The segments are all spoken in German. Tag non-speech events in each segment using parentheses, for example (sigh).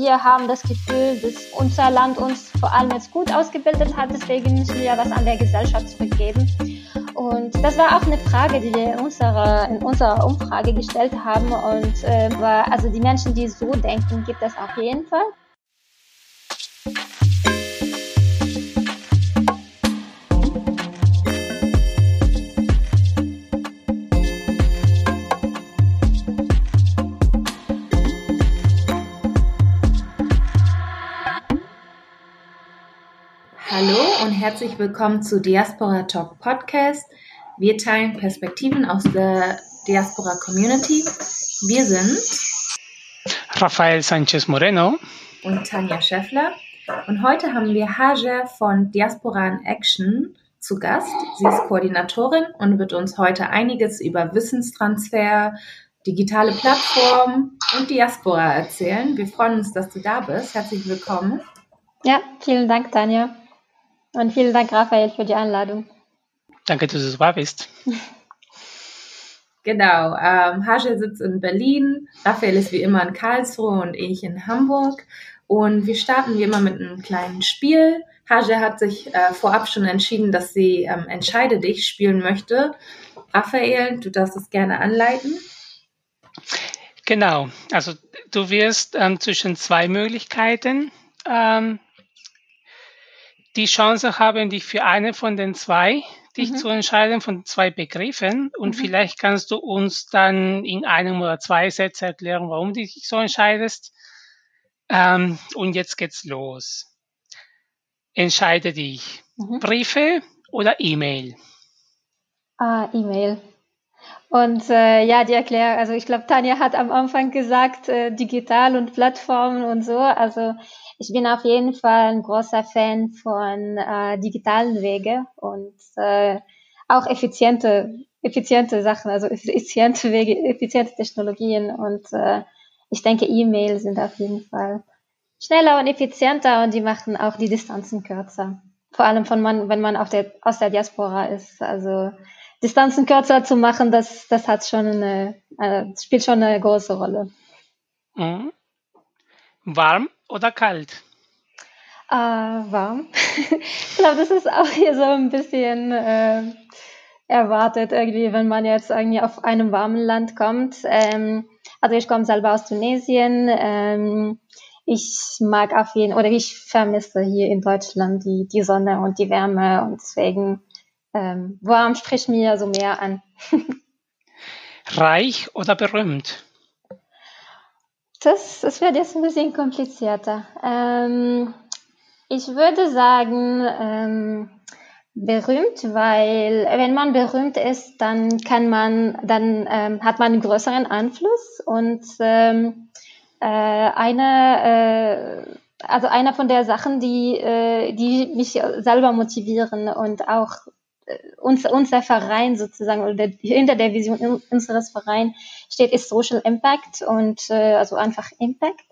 wir haben das Gefühl, dass unser Land uns vor allem jetzt gut ausgebildet hat, deswegen müssen wir was an der Gesellschaft zurückgeben. Und das war auch eine Frage, die wir in unserer, in unserer Umfrage gestellt haben. Und äh, war, also die Menschen, die so denken, gibt es auf jeden Fall. Herzlich willkommen zu Diaspora Talk Podcast. Wir teilen Perspektiven aus der Diaspora Community. Wir sind Rafael Sanchez Moreno und Tanja Scheffler. Und heute haben wir Haja von Diaspora in Action zu Gast. Sie ist Koordinatorin und wird uns heute einiges über Wissenstransfer, digitale Plattformen und Diaspora erzählen. Wir freuen uns, dass du da bist. Herzlich willkommen. Ja, vielen Dank, Tanja. Und vielen Dank, Raphael, für die Einladung. Danke, dass du da bist. (laughs) Genau, ähm, Hage sitzt in Berlin, Raphael ist wie immer in Karlsruhe und ich in Hamburg. Und wir starten wie immer mit einem kleinen Spiel. Hage hat sich äh, vorab schon entschieden, dass sie ähm, Entscheide dich spielen möchte. Raphael, du darfst es gerne anleiten. Genau, also du wirst ähm, zwischen zwei Möglichkeiten ähm, die Chance haben, dich für eine von den zwei dich mhm. zu entscheiden von zwei Begriffen und mhm. vielleicht kannst du uns dann in einem oder zwei Sätzen erklären, warum du dich so entscheidest. Ähm, und jetzt geht's los. Entscheide dich. Mhm. Briefe oder E-Mail? Ah, E-Mail. Und äh, ja, die Erklärung, also ich glaube, Tanja hat am Anfang gesagt, äh, digital und Plattformen und so. Also ich bin auf jeden Fall ein großer Fan von äh, digitalen Wege und äh, auch effiziente, effiziente Sachen, also effiziente Wege, effiziente Technologien und äh, ich denke, E-Mail sind auf jeden Fall schneller und effizienter und die machen auch die Distanzen kürzer. Vor allem von man, wenn man auf der, aus der Diaspora ist. Also Distanzen kürzer zu machen, das, das hat schon eine, äh, spielt schon eine große Rolle. Mhm. Warm oder kalt? Äh, warm. (laughs) ich glaube, das ist auch hier so ein bisschen äh, erwartet, irgendwie, wenn man jetzt irgendwie auf einem warmen Land kommt. Ähm, also ich komme selber aus Tunesien. Ähm, ich mag auf jeden oder ich vermisse hier in Deutschland die, die Sonne und die Wärme und deswegen ähm, warm spricht mir so mehr an. (laughs) Reich oder berühmt? Das, das wird jetzt ein bisschen komplizierter. Ähm, ich würde sagen, ähm, berühmt, weil wenn man berühmt ist, dann kann man, dann ähm, hat man einen größeren Einfluss und ähm, äh, eine, äh, also einer von der Sachen, die, äh, die mich selber motivieren und auch uns, unser Verein sozusagen oder hinter der Vision unseres Vereins steht, ist Social Impact und äh, also einfach Impact.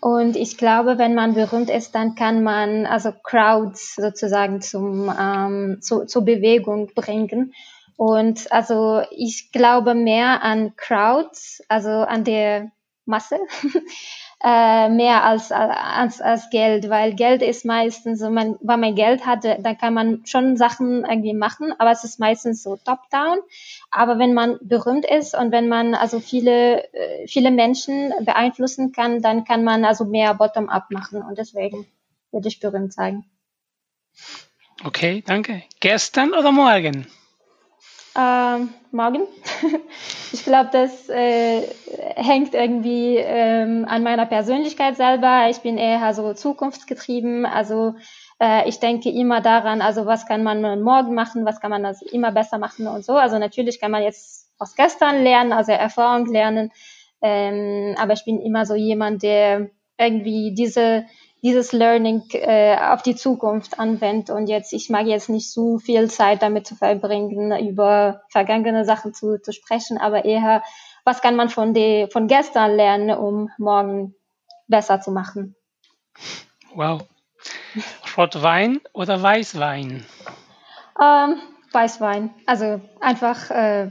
Und ich glaube, wenn man berühmt ist, dann kann man also Crowds sozusagen zum, ähm, zu, zur Bewegung bringen. Und also ich glaube mehr an Crowds, also an der Masse, (laughs) äh, mehr als, als, als Geld, weil Geld ist meistens so, man, wenn man Geld hat, dann kann man schon Sachen irgendwie machen, aber es ist meistens so top-down. Aber wenn man berühmt ist und wenn man also viele, äh, viele Menschen beeinflussen kann, dann kann man also mehr bottom-up machen und deswegen würde ich berühmt sagen. Okay, danke. Gestern oder morgen? Ähm, morgen. (laughs) ich glaube, das äh, hängt irgendwie ähm, an meiner Persönlichkeit selber. Ich bin eher so zukunftsgetrieben. Also äh, ich denke immer daran, also was kann man morgen machen, was kann man also immer besser machen und so. Also natürlich kann man jetzt aus gestern lernen, also Erfahrung lernen. Ähm, aber ich bin immer so jemand, der irgendwie diese dieses Learning äh, auf die Zukunft anwendet. Und jetzt, ich mag jetzt nicht so viel Zeit damit zu verbringen, über vergangene Sachen zu, zu sprechen, aber eher, was kann man von, de, von gestern lernen, um morgen besser zu machen. Wow. Rotwein oder Weißwein? Ähm, Weißwein. Also einfach äh,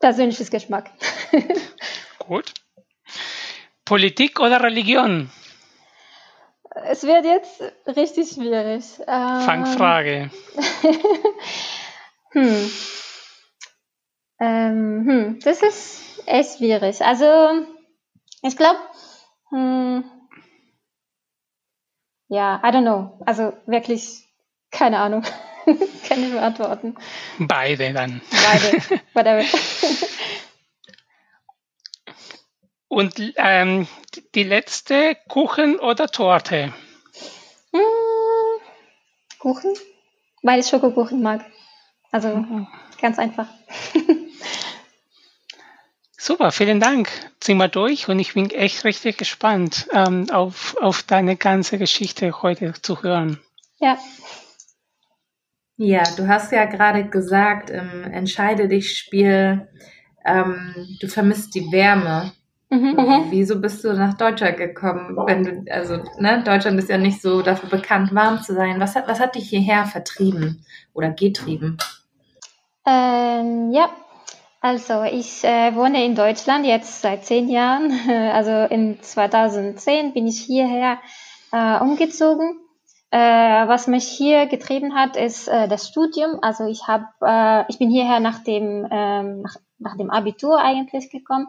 persönliches Geschmack. (laughs) Gut. Politik oder Religion? Es wird jetzt richtig schwierig. Ähm, Fangfrage. (laughs) hm. Ähm, hm. Das ist echt schwierig. Also, ich glaube, hm, ja, I don't know. Also wirklich keine Ahnung. (laughs) Kann ich beantworten. Beide dann. Beide, whatever. (laughs) Und ähm, die letzte, Kuchen oder Torte? Hm, Kuchen, weil ich Schokokuchen mag. Also mhm. ganz einfach. (laughs) Super, vielen Dank. Ziehen wir durch und ich bin echt richtig gespannt, ähm, auf, auf deine ganze Geschichte heute zu hören. Ja, ja, du hast ja gerade gesagt im Entscheide dich Spiel, ähm, du vermisst die Wärme. Mhm, mhm, Wieso bist du nach Deutschland gekommen? Wenn du, also, ne, Deutschland ist ja nicht so dafür bekannt, warm zu sein. Was hat, was hat dich hierher vertrieben oder getrieben? Ähm, ja, also ich äh, wohne in Deutschland jetzt seit zehn Jahren. (laughs) Also in 2010 bin ich hierher äh, umgezogen äh, was mich hier getrieben hat, ist äh, das Studium. Also ich habe, äh, ich bin hierher nach dem ähm, nach, nach dem Abitur eigentlich gekommen.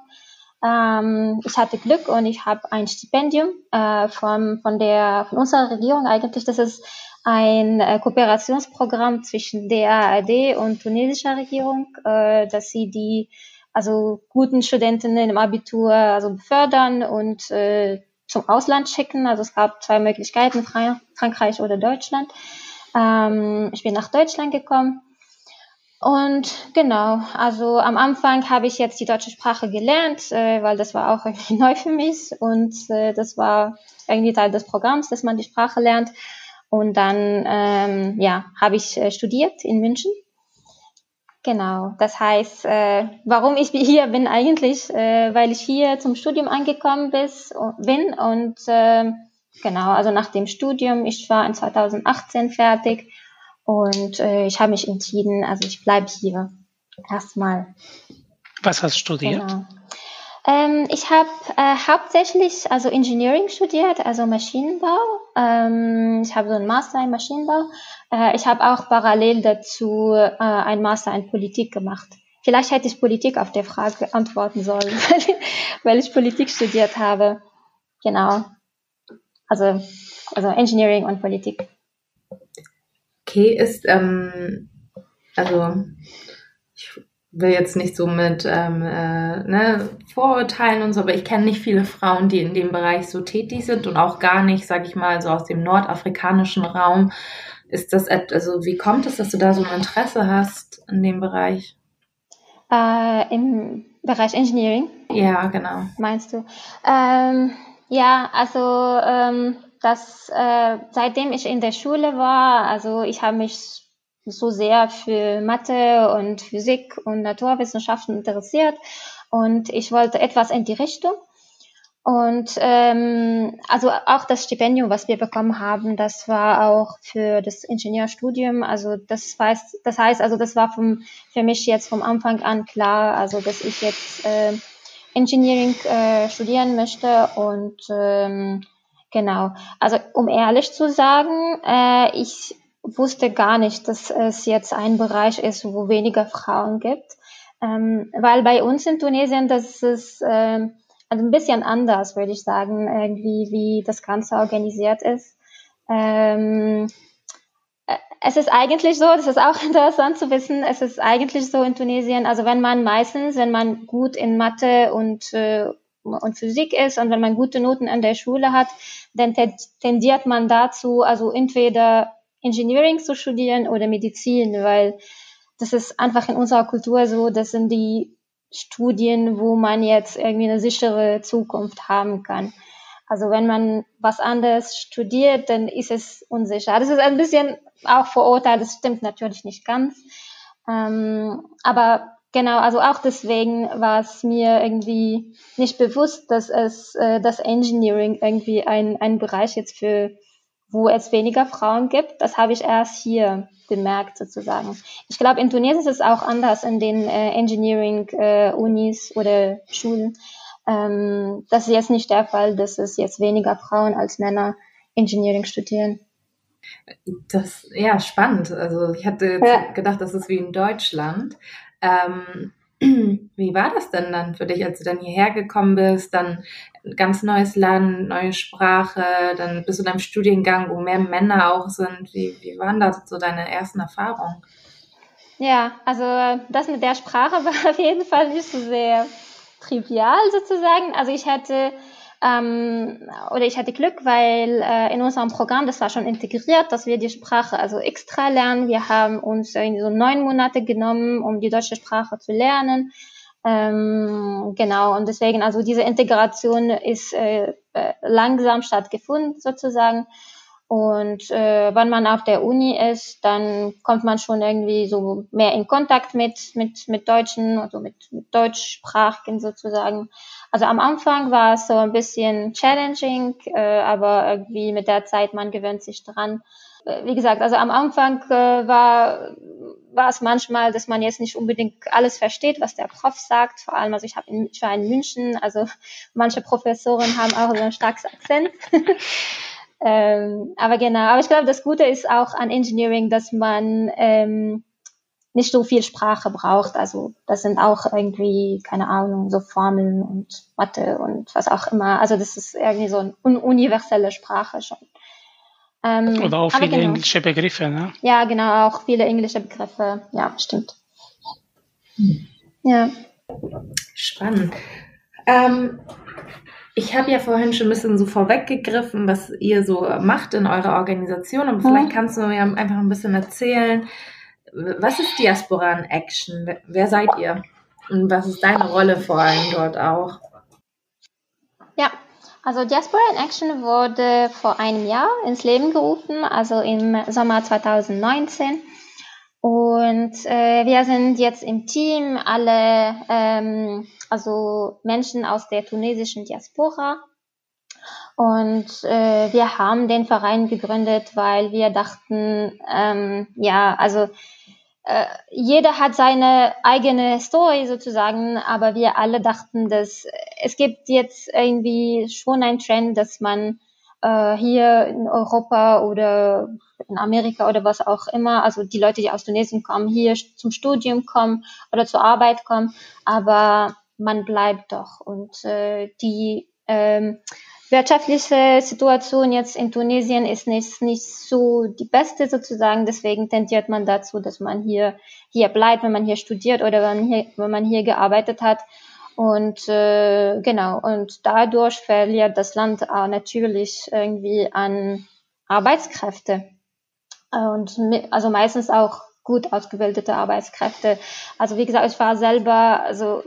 Ähm, ich hatte Glück und ich habe ein Stipendium äh, von von der von unserer Regierung eigentlich. Das ist ein äh, Kooperationsprogramm zwischen der ARD und tunesischer Regierung, äh, dass sie die also guten Studentinnen im Abitur also befördern und äh, zum Ausland schicken. Also es gab zwei Möglichkeiten, Frankreich oder Deutschland. Ähm, ich bin nach Deutschland gekommen. Und genau, also am Anfang habe ich jetzt die deutsche Sprache gelernt, äh, weil das war auch (laughs) irgendwie neu für mich. Und äh, das war irgendwie Teil des Programms, dass man die Sprache lernt. Und dann ähm, ja, habe ich äh, studiert in München. Genau, das heißt, äh, warum ich (laughs) hier bin eigentlich, äh, weil ich hier zum Studium angekommen bis, bin. Und äh, genau, also nach dem Studium, ich war in 2018 fertig und äh, ich habe mich entschieden, also ich bleibe hier erstmal. Was hast du studiert? Genau. Ähm, ich habe äh, hauptsächlich also Engineering studiert, also Maschinenbau. Ähm, ich habe so einen Master in Maschinenbau. Äh, ich habe auch parallel dazu äh, einen Master in Politik gemacht. Vielleicht hätte ich Politik auf der Frage antworten sollen, (laughs) weil ich Politik studiert habe. Genau. Also, also Engineering und Politik. Okay, ist, ähm, also ich will jetzt nicht so mit ähm, äh, ne, Vorurteilen und so, aber ich kenne nicht viele Frauen, die in dem Bereich so tätig sind und auch gar nicht, sage ich mal, so aus dem nordafrikanischen Raum. Ist das, also wie kommt es, dass du da so ein Interesse hast in dem Bereich? Äh, Im Bereich Engineering? Ja, genau. Meinst du? Ähm, ja, also ähm, das, äh, seitdem ich in der Schule war, also ich habe mich so sehr für Mathe und Physik und Naturwissenschaften interessiert und ich wollte etwas in die Richtung. Und ähm, also auch das Stipendium, was wir bekommen haben, das war auch für das Ingenieurstudium. Also das heißt, das heißt, also das war vom, für mich jetzt vom Anfang an klar, also dass ich jetzt äh, Engineering äh, studieren möchte und ähm, genau. Also um ehrlich zu sagen, äh, ich wusste gar nicht, dass es jetzt ein Bereich ist, wo weniger Frauen gibt. Ähm, weil bei uns in Tunesien, das ist äh, also ein bisschen anders, würde ich sagen, irgendwie, wie das Ganze organisiert ist. Ähm, äh, es ist eigentlich so, das ist auch (laughs) interessant zu wissen, es ist eigentlich so in Tunesien, also wenn man meistens, wenn man gut in Mathe und, äh, und Physik ist und wenn man gute Noten an der Schule hat, dann tendiert man dazu, also entweder Engineering zu studieren oder Medizin, weil das ist einfach in unserer Kultur so, das sind die Studien, wo man jetzt irgendwie eine sichere Zukunft haben kann. Also wenn man was anderes studiert, dann ist es unsicher. Das ist ein bisschen auch Vorurteil, das stimmt natürlich nicht ganz. Ähm, aber genau, also auch deswegen war es mir irgendwie nicht bewusst, dass es äh, das Engineering irgendwie ein, ein Bereich jetzt für wo es weniger Frauen gibt. Das habe ich erst hier bemerkt sozusagen. Ich glaube, in Tunesien ist es auch anders in den äh, Engineering-Unis äh, oder Schulen. Ähm, das ist jetzt nicht der Fall, dass es jetzt weniger Frauen als Männer Engineering studieren. Das ja spannend. Also ich hatte ja. gedacht, das ist wie in Deutschland. Ähm, (clears throat) wie war das denn dann für dich, als du dann hierher gekommen bist? Dann ein ganz neues Land, neue Sprache, dann bist du in einem Studiengang, wo mehr Männer auch sind. Wie, wie waren da so deine ersten Erfahrungen? Ja, also das mit der Sprache (laughs) war auf jeden Fall nicht so sehr trivial sozusagen. Also ich hatte ähm, oder ich hatte Glück, weil äh, in unserem Programm, das war schon integriert, dass wir die Sprache also extra lernen. Wir haben uns irgendwie so neun Monate genommen, um die deutsche Sprache zu lernen. Ähm, genau, und deswegen, also diese Integration ist äh, äh langsam stattgefunden sozusagen. Und äh, wenn man auf der Uni ist, dann kommt man schon irgendwie so mehr in Kontakt mit, mit, mit Deutschen, also mit, mit Deutschsprachigen sozusagen. Also am Anfang war es so ein bisschen challenging, äh, aber irgendwie mit der Zeit, man gewöhnt sich dran. Äh, wie gesagt, also am Anfang äh, war, war es manchmal, dass man jetzt nicht unbedingt alles versteht, was der Prof sagt. Vor allem, also ich, hab in, ich war in München, also manche Professoren haben auch so ein starkes Akzent. (laughs) Ähm, aber genau, aber ich glaube, das Gute ist auch an Engineering, dass man ähm, nicht so viel Sprache braucht. Also das sind auch irgendwie, keine Ahnung, so Formeln und Mathe und was auch immer. Also das ist irgendwie so eine universelle Sprache schon. Ähm, Oder auch viele genau. englische Begriffe, ne? Ja, genau, auch viele englische Begriffe. Ja, stimmt. Hm. Ja. Spannend. Ähm, ich habe ja vorhin schon ein bisschen so vorweggegriffen, was ihr so macht in eurer Organisation, aber vielleicht kannst du mir einfach ein bisschen erzählen, was ist Diaspora in Action? Wer seid ihr? Und was ist deine Rolle vor allem dort auch? Ja, also Diaspora in Action wurde vor einem Jahr ins Leben gerufen, also im Sommer 2019. Und äh, wir sind jetzt im Team alle, ähm, also Menschen aus der tunesischen Diaspora. Und äh, wir haben den Verein gegründet, weil wir dachten, ähm, ja, also äh, jeder hat seine eigene Story sozusagen, aber wir alle dachten, dass es gibt jetzt irgendwie schon einen Trend, dass man äh, hier in Europa oder in Amerika oder was auch immer, also die Leute, die aus Tunesien kommen, hier zum Studium kommen oder zur Arbeit kommen, aber man bleibt doch. Und äh, die ähm, wirtschaftliche Situation jetzt in Tunesien ist nicht, nicht so die beste sozusagen, deswegen tendiert man dazu, dass man hier, hier bleibt, wenn man hier studiert oder wenn, hier, wenn man hier gearbeitet hat. Und äh, genau, und dadurch verliert das Land auch natürlich irgendwie an Arbeitskräfte. Und also meistens auch gut ausgebildete Arbeitskräfte. Also wie gesagt, ich war selber, also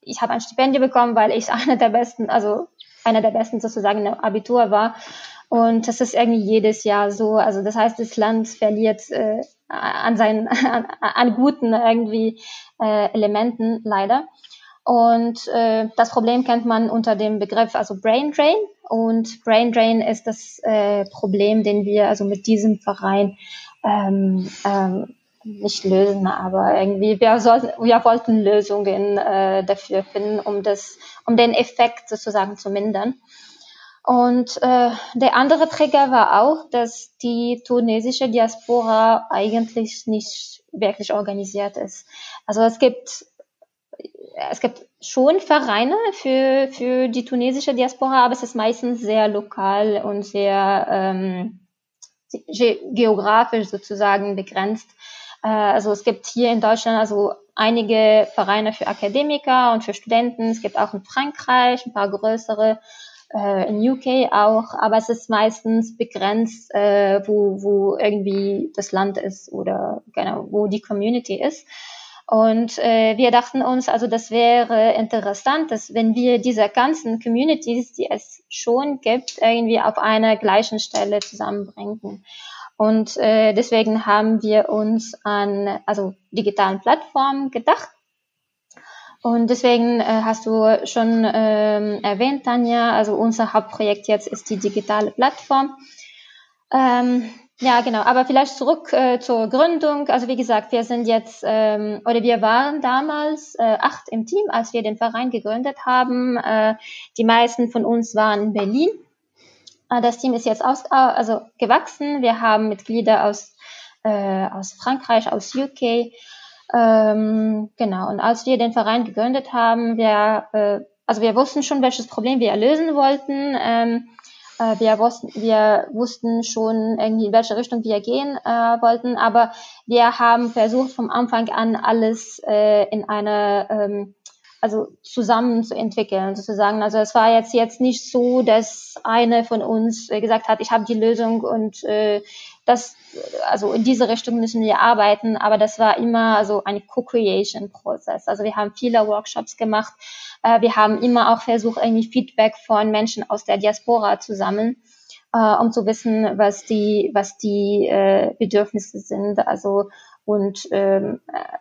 ich habe ein Stipendium bekommen, weil ich (laughs) einer der besten, also einer der besten sozusagen im Abitur war. Und das ist irgendwie jedes Jahr so. Also das heißt, das Land verliert äh, an seinen an, (laughs) an guten irgendwie äh, Elementen leider. Und äh, das Problem kennt man unter dem Begriff also Brain Drain. Und Brain Drain ist das äh, Problem, den wir also mit diesem Verein ähm, ähm, nicht lösen, aber irgendwie wir sollten, wir wollten Lösungen äh, dafür finden, um das, um den Effekt sozusagen zu mindern. Und äh, der andere Trigger war auch, dass die tunesische Diaspora eigentlich nicht wirklich organisiert ist. Also es gibt es gibt schon Vereine für, für die tunesische Diaspora, aber es ist meistens sehr lokal und sehr ähm, ge geografisch sozusagen begrenzt. Äh, also es gibt hier in Deutschland also einige Vereine für Akademiker und für Studenten. Es gibt auch in Frankreich ein paar größere, äh, in UK auch, aber es ist meistens begrenzt, äh, wo, wo irgendwie das Land ist oder genau, wo die Community ist. Und äh, wir dachten uns, also das wäre interessant, dass wenn wir diese ganzen Communities, die es schon gibt, irgendwie auf einer gleichen Stelle zusammenbringen. Und äh, deswegen haben wir uns an also digitalen Plattformen gedacht. Und deswegen äh, hast du schon ähm, erwähnt, Tanja, also unser Hauptprojekt jetzt ist die digitale Plattform. Ähm, ja, genau. Aber vielleicht zurück äh, zur Gründung. Also wie gesagt, wir sind jetzt ähm, oder wir waren damals äh, acht im Team, als wir den Verein gegründet haben. Äh, die meisten von uns waren in Berlin. Äh, das Team ist jetzt aus, also gewachsen. Wir haben Mitglieder aus, äh, aus Frankreich, aus UK. Ähm, genau. Und als wir den Verein gegründet haben, wir, äh, also wir wussten schon, welches Problem wir lösen wollten. Ähm, äh, wir, wussten, wir wussten schon irgendwie, in welche Richtung wir gehen äh, wollten, aber wir haben versucht, vom Anfang an alles äh, in eine ähm, also zusammen zu entwickeln, sozusagen. Also es war jetzt jetzt nicht so, dass eine von uns äh, gesagt hat, ich habe die Lösung und äh, das, also in diese Richtung müssen wir arbeiten, aber das war immer also ein Co-Creation-Prozess. Also wir haben viele Workshops gemacht, äh, wir haben immer auch versucht, irgendwie Feedback von Menschen aus der Diaspora zu sammeln, äh, um zu wissen, was die, was die äh, Bedürfnisse sind, also und ähm, äh,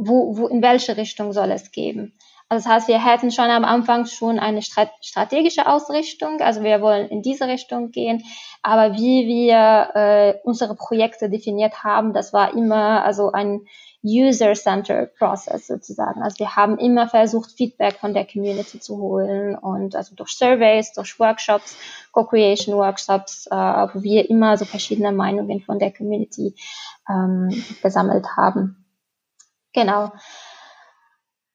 wo, wo, in welche Richtung soll es gehen. Also das heißt, wir hätten schon am Anfang schon eine strategische Ausrichtung, also wir wollen in diese Richtung gehen, aber wie wir äh, unsere Projekte definiert haben, das war immer also ein User-Centered Process sozusagen. Also wir haben immer versucht, Feedback von der Community zu holen und also durch Surveys, durch Workshops, Co-Creation Workshops, äh, wo wir immer so verschiedene Meinungen von der Community ähm, gesammelt haben. Genau.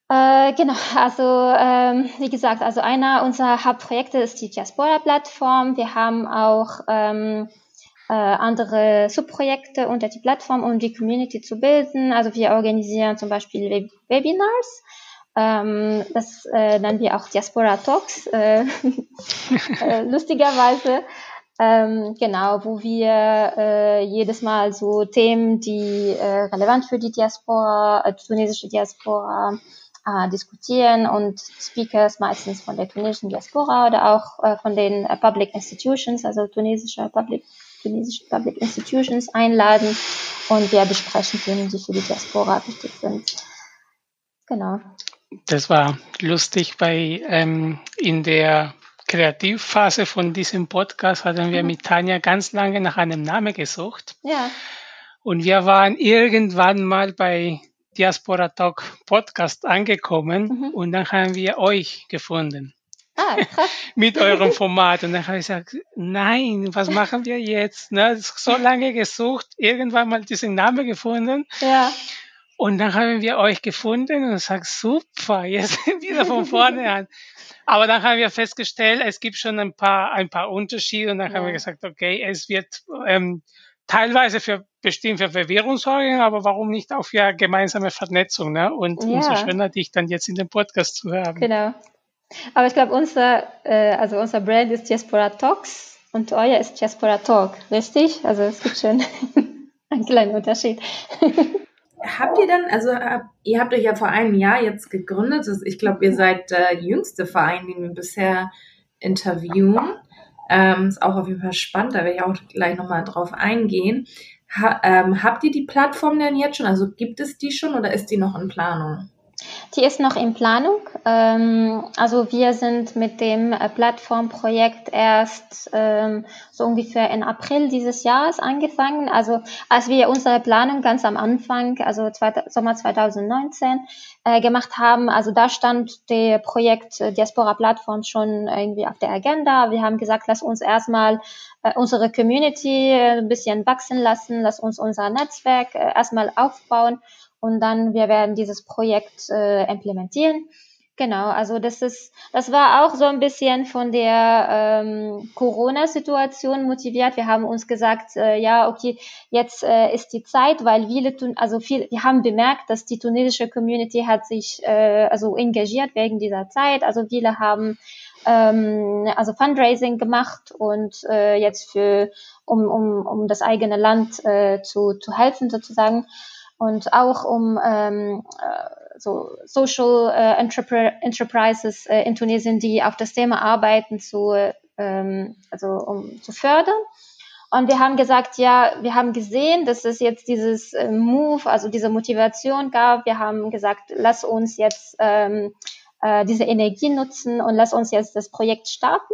Äh, genau, also ähm, wie gesagt, also einer unserer Hauptprojekte ist die Diaspora-Plattform. Wir haben auch ähm, äh, andere Subprojekte unter die Plattform, um die Community zu bilden. Also wir organisieren zum Beispiel Web Webinars. Ähm, das äh, nennen wir auch Diaspora Talks, äh, (laughs) äh, lustigerweise. Ähm, genau, wo wir äh, jedes Mal so Themen, die äh, relevant für die Diaspora, äh, tunesische Diaspora äh, diskutieren und Speakers meistens von der tunesischen Diaspora oder auch äh, von den äh, Public Institutions, also tunesische Public, tunesische Public Institutions einladen und wir besprechen Themen, die für die Diaspora wichtig sind. Genau. Das war lustig, weil ähm, in der Kreativphase von diesem Podcast hatten wir mhm. mit Tanja ganz lange nach einem Namen gesucht. Ja. Und wir waren irgendwann mal bei Diaspora Talk Podcast angekommen mhm. und dann haben wir euch gefunden. Ah, krass. (laughs) mit eurem Format. Und dann habe ich gesagt, nein, was machen wir jetzt? Ne? So lange gesucht, irgendwann mal diesen Namen gefunden. Ja. Und dann haben wir euch gefunden und sagt, super, jetzt wieder von vorne (laughs) an. Aber dann haben wir festgestellt, es gibt schon ein paar, ein paar Unterschiede und dann ja. haben wir gesagt, okay, es wird ähm, teilweise für bestimmt für Verwirrung sorgen, aber warum nicht auch für gemeinsame Vernetzung, ne? Und ja. umso schöner, dich dann jetzt in dem Podcast zu haben. Genau. Aber ich glaube, unser, äh, also unser Brand ist Diaspora Talks und euer ist Diaspora Talk, richtig? Also es gibt schon (laughs) einen kleinen Unterschied. (laughs) habt ihr dann, also ihr habt euch ja vor einem Jahr jetzt gegründet. Ich glaube, ihr seid der jüngste Verein, den wir bisher interviewen. Ähm, ist auch auf jeden Fall spannend, da werde ich auch gleich nochmal drauf eingehen. Ha, ähm, habt ihr die Plattform denn jetzt schon? Also gibt es die schon oder ist die noch in Planung? Die ist noch in Planung. Ähm, also wir sind mit dem äh, Plattformprojekt erst ähm, so ungefähr in April dieses Jahres angefangen. Also als wir unsere Planung ganz am Anfang, also Sommer 2019, äh, gemacht haben, also da stand der Projekt äh, Diaspora Plattform schon irgendwie auf der Agenda. Wir haben gesagt, lass uns erstmal unsere Community ein bisschen wachsen lassen, lass uns unser Netzwerk erstmal aufbauen und dann wir werden dieses Projekt äh, implementieren. Genau, also das ist, das war auch so ein bisschen von der ähm, Corona-Situation motiviert. Wir haben uns gesagt, äh, ja, okay, jetzt äh, ist die Zeit, weil viele, tun, also viel, wir haben bemerkt, dass die tunesische Community hat sich äh, also engagiert wegen dieser Zeit. Also viele haben ähm, also Fundraising gemacht und äh, jetzt für um um um das eigene Land äh, zu zu helfen sozusagen und auch um ähm, äh, so Social äh, Enterprises äh, in Tunesien, die auf das Thema arbeiten, zu, ähm, also um zu fördern. Und wir haben gesagt, ja, wir haben gesehen, dass es jetzt dieses äh, Move, also diese Motivation gab. Wir haben gesagt, lass uns jetzt ähm, äh, diese Energie nutzen und lass uns jetzt das Projekt starten.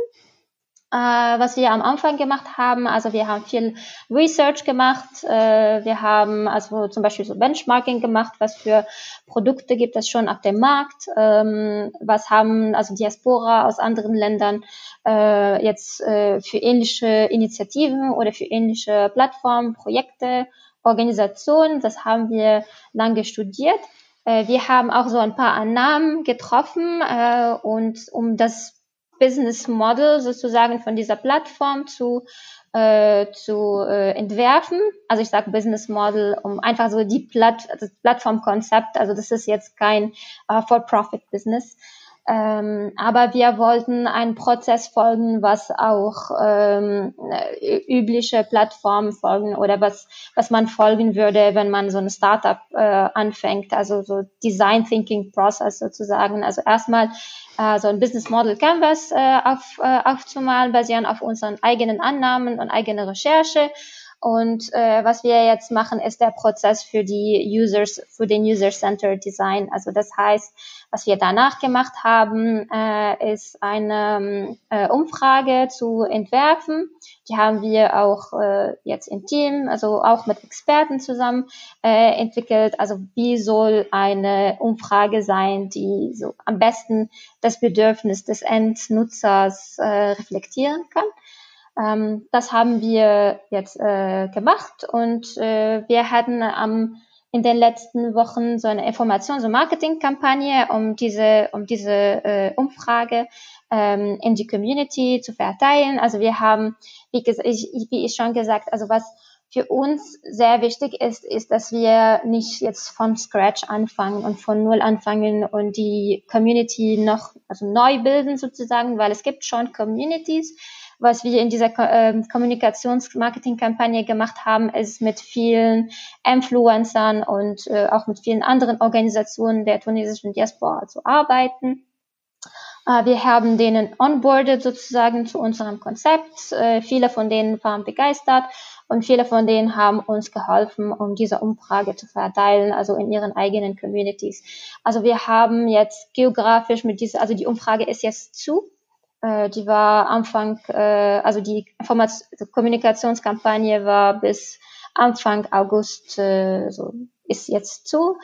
Äh, was wir am Anfang gemacht haben. Also wir haben viel Research gemacht. Äh, wir haben also zum Beispiel so Benchmarking gemacht, was für Produkte gibt es schon auf dem Markt, ähm, was haben also Diaspora aus anderen Ländern äh, jetzt äh, für ähnliche Initiativen oder für ähnliche Plattformen, Projekte, Organisationen. Das haben wir lange studiert. Äh, wir haben auch so ein paar Annahmen getroffen äh, und um das Business Model sozusagen von dieser Plattform zu, äh, zu äh, entwerfen. Also ich sage Business Model, um einfach so die Platt, das Plattformkonzept, also das ist jetzt kein äh, For-Profit-Business. Ähm, aber wir wollten einen Prozess folgen, was auch ähm, übliche Plattformen folgen oder was, was man folgen würde, wenn man so ein Startup äh, anfängt, also so Design Thinking Process sozusagen. Also erstmal äh, so ein Business Model Canvas äh, auf, äh, aufzumalen, basierend auf unseren eigenen Annahmen und eigene Recherche und äh, was wir jetzt machen, ist der Prozess für die Users, für den User-Centered Design. Also das heißt, was wir danach gemacht haben, äh, ist eine äh, Umfrage zu entwerfen. Die haben wir auch äh, jetzt im Team, also auch mit Experten zusammen äh, entwickelt. Also wie soll eine Umfrage sein, die so am besten das Bedürfnis des Endnutzers äh, reflektieren kann. Ähm, das haben wir jetzt äh, gemacht und äh, wir hatten am in den letzten Wochen so eine Informations- und Marketingkampagne, um diese, um diese äh, Umfrage ähm, in die Community zu verteilen. Also wir haben, wie, ich, wie ich schon gesagt, also was für uns sehr wichtig ist, ist, dass wir nicht jetzt von Scratch anfangen und von Null anfangen und die Community noch also neu bilden sozusagen, weil es gibt schon Communities, was wir in dieser äh, Kommunikationsmarketing-Kampagne gemacht haben, ist mit vielen Influencern und äh, auch mit vielen anderen Organisationen der tunesischen Diaspora zu arbeiten. Äh, wir haben denen onboarded sozusagen zu unserem Konzept. Äh, viele von denen waren begeistert und viele von denen haben uns geholfen, um diese Umfrage zu verteilen, also in ihren eigenen Communities. Also wir haben jetzt geografisch mit dieser, also die Umfrage ist jetzt zu. Äh, die war Anfang, äh, also die Informations Kommunikationskampagne war bis Anfang August, äh, so ist jetzt zu.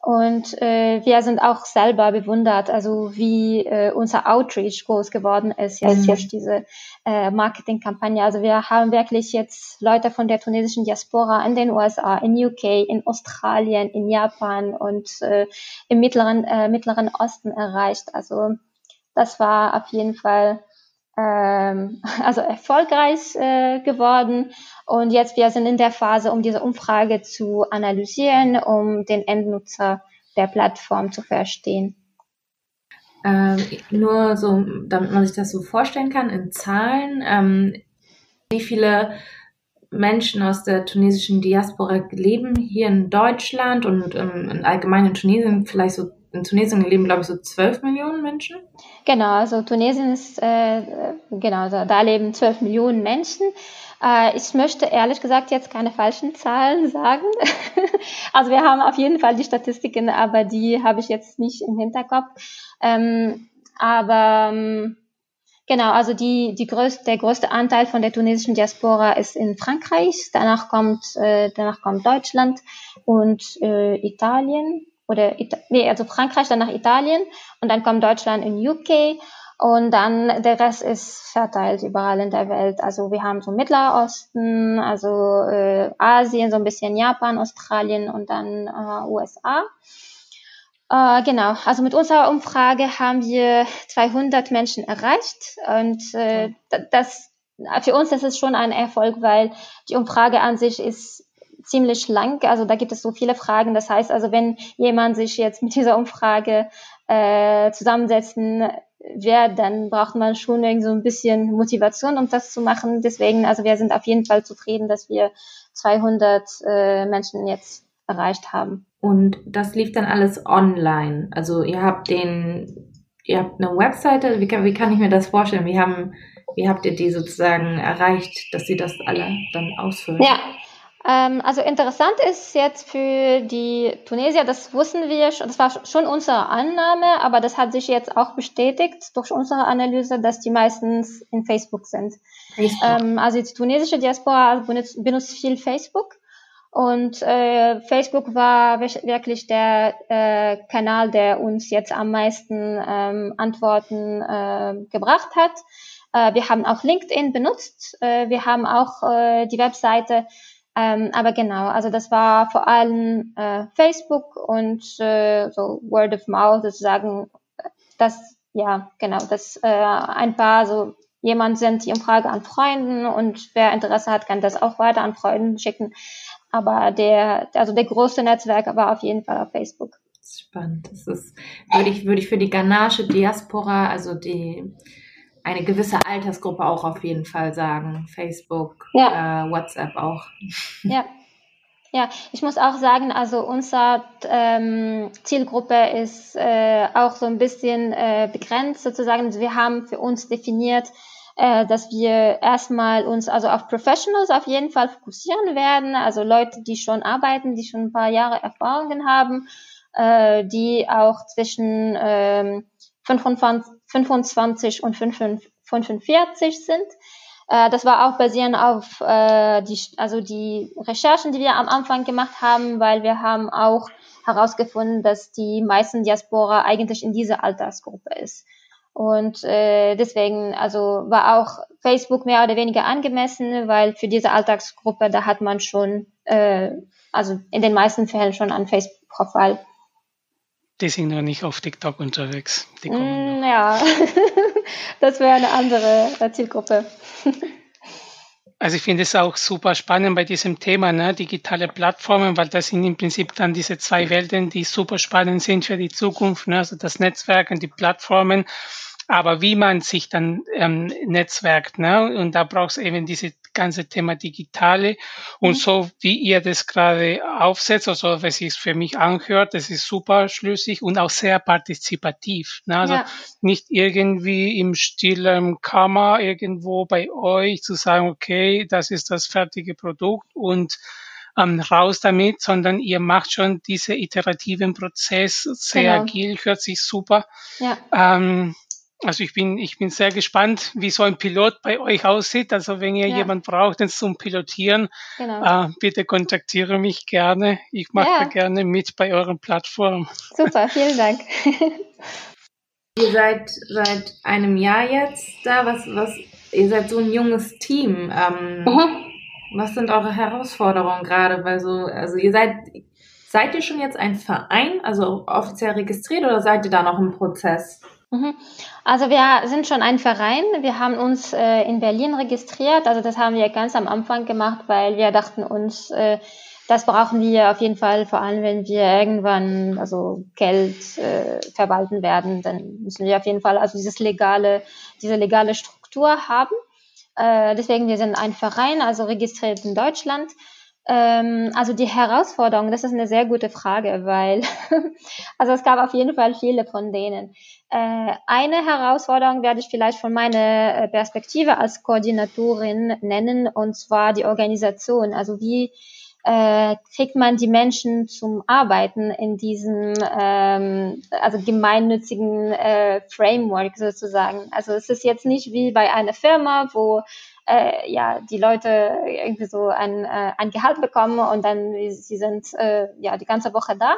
Und äh, wir sind auch selber bewundert, also wie äh, unser Outreach groß geworden ist jetzt mhm. durch diese äh, Marketingkampagne. Also wir haben wirklich jetzt Leute von der tunesischen Diaspora in den USA, in UK, in Australien, in Japan und äh, im mittleren äh, mittleren Osten erreicht. Also das war auf jeden Fall ähm, (laughs) also erfolgreich äh, geworden. Und jetzt wir sind in der Phase, um diese Umfrage zu analysieren, um den Endnutzer der Plattform zu verstehen. Ähm, nur so, damit man sich das so vorstellen kann, in Zahlen, ähm, wie viele Menschen aus der tunesischen Diaspora leben hier in Deutschland und ähm, in allgemein in Tunesien vielleicht so in Tunesien leben, glaube ich, so 12 Millionen Menschen. Genau, also Tunesien ist, äh, genau, also da leben 12 Millionen Menschen. Äh, ich möchte ehrlich gesagt jetzt keine falschen Zahlen (laughs) sagen. also wir haben auf jeden Fall die Statistiken, aber die habe ich jetzt nicht im Hinterkopf. Ähm, aber ähm, Genau, also die, die größte, der größte Anteil von der tunesischen Diaspora ist in Frankreich, danach kommt, äh, danach kommt Deutschland und äh, Italien oder Ita nee, also Frankreich, dann nach Italien und dann kommt Deutschland in UK und dann der Rest ist verteilt überall in der Welt. Also wir haben so Mittlerer Osten, also äh, Asien, so ein bisschen Japan, Australien und dann äh, USA. Äh, genau, also mit unserer Umfrage haben wir 200 Menschen erreicht und äh, das für uns ist es schon ein Erfolg, weil die Umfrage an sich ist ziemlich lang. Also da gibt es so viele Fragen. Das heißt also, wenn jemand sich jetzt mit dieser Umfrage äh, zusammensetzen wird, dann braucht man schon irgendwie so ein bisschen Motivation, um das zu machen. Deswegen, also wir sind auf jeden Fall zufrieden, dass wir 200 äh, Menschen jetzt erreicht haben. Und das lief dann alles online. Also ihr habt den, ihr habt eine Webseite. Wie kann, wie kann ich mir das vorstellen? Wie haben, wie habt ihr die sozusagen erreicht, dass sie das alle dann ausfüllen? Ja, also interessant ist jetzt für die Tunesier, das wussten wir schon, das war schon unsere Annahme, aber das hat sich jetzt auch bestätigt durch unsere Analyse, dass die meistens in Facebook sind. Facebook. Ähm, also die tunesische Diaspora benutzt, benutzt viel Facebook. Und äh, Facebook war wirklich der äh, Kanal, der uns jetzt am meisten ähm, Antworten äh, gebracht hat. Äh, wir haben auch LinkedIn benutzt. Äh, wir haben auch äh, die Webseite ähm, aber genau, also das war vor allem äh, Facebook und äh, so Word of Mouth sozusagen, dass ja genau, dass äh, ein paar so jemand sendet die Umfrage an Freunden und wer Interesse hat, kann das auch weiter an Freunden schicken. Aber der, also der große Netzwerk war auf jeden Fall auf Facebook. Spannend. Das ist, würde ich, würde ich für die Ghanaische Diaspora, also die eine gewisse Altersgruppe auch auf jeden Fall sagen. Facebook, ja. äh, WhatsApp auch. Ja. Ja, ich muss auch sagen, also unsere ähm, Zielgruppe ist äh, auch so ein bisschen äh, begrenzt sozusagen. Also wir haben für uns definiert, äh, dass wir erstmal uns also auf Professionals auf jeden Fall fokussieren werden, also Leute, die schon arbeiten, die schon ein paar Jahre Erfahrungen haben, äh, die auch zwischen ähm, 25, 25 und 45 sind. Äh, das war auch basierend auf äh, die, also die Recherchen, die wir am Anfang gemacht haben, weil wir haben auch herausgefunden, dass die meisten Diaspora eigentlich in dieser Altersgruppe ist. Und äh, deswegen, also war auch Facebook mehr oder weniger angemessen, weil für diese Alltagsgruppe, da hat man schon, äh, also in den meisten Fällen schon ein Facebook-Profil die sind noch nicht auf TikTok unterwegs. Die kommen mm, ja, (laughs) das wäre eine andere Zielgruppe. (laughs) Also ich finde es auch super spannend bei diesem Thema, ne, digitale Plattformen, weil das sind im Prinzip dann diese zwei Welten, die super spannend sind für die Zukunft, ne, also das Netzwerk und die Plattformen aber wie man sich dann ähm, netzwerkt, ne? Und da braucht es eben diese ganze Thema Digitale. Und mhm. so wie ihr das gerade aufsetzt, also was es für mich anhört, das ist super schlüssig und auch sehr partizipativ. Ne? Also ja. nicht irgendwie im stillen Kammer irgendwo bei euch zu sagen, okay, das ist das fertige Produkt und ähm, raus damit, sondern ihr macht schon diese iterativen Prozess sehr genau. agil, hört sich super. Ja. Ähm, also ich bin, ich bin sehr gespannt, wie so ein Pilot bei euch aussieht. Also wenn ihr ja. jemand braucht, den zum Pilotieren, genau. äh, bitte kontaktiere mich gerne. Ich mache ja. da gerne mit bei euren Plattformen. Super, (laughs) vielen Dank. ihr seid seit einem Jahr jetzt da. Was, was, ihr seid so ein junges Team. Ähm, mhm. Was sind eure Herausforderungen gerade? Weil so, also ihr seid, seid ihr schon jetzt ein Verein, also offiziell registriert oder seid ihr da noch im Prozess? Mhm. Also wir sind schon ein Verein. Wir haben uns äh, in Berlin registriert. Also das haben wir ganz am Anfang gemacht, weil wir dachten uns, äh, das brauchen wir auf jeden Fall, vor allem wenn wir irgendwann also Geld äh, verwalten werden, dann müssen wir auf jeden Fall also dieses legale, diese legale Struktur haben. Äh, deswegen wir sind ein Verein, also registriert in Deutschland. Ähm, also die Herausforderung, das ist eine sehr gute Frage, weil (laughs) also es gab auf jeden Fall viele von denen. Äh, eine Herausforderung werde ich vielleicht von meiner äh, Perspektive als Koordinatorin nennen, und zwar die Organisation. Also wie äh, kriegt man die Menschen zum Arbeiten in diesem ähm, also gemeinnützigen äh, Framework sozusagen. Also es ist jetzt nicht wie bei einer Firma, wo äh, ja die Leute irgendwie so ein, äh, ein Gehalt bekommen und dann sie sind äh, ja die ganze Woche da.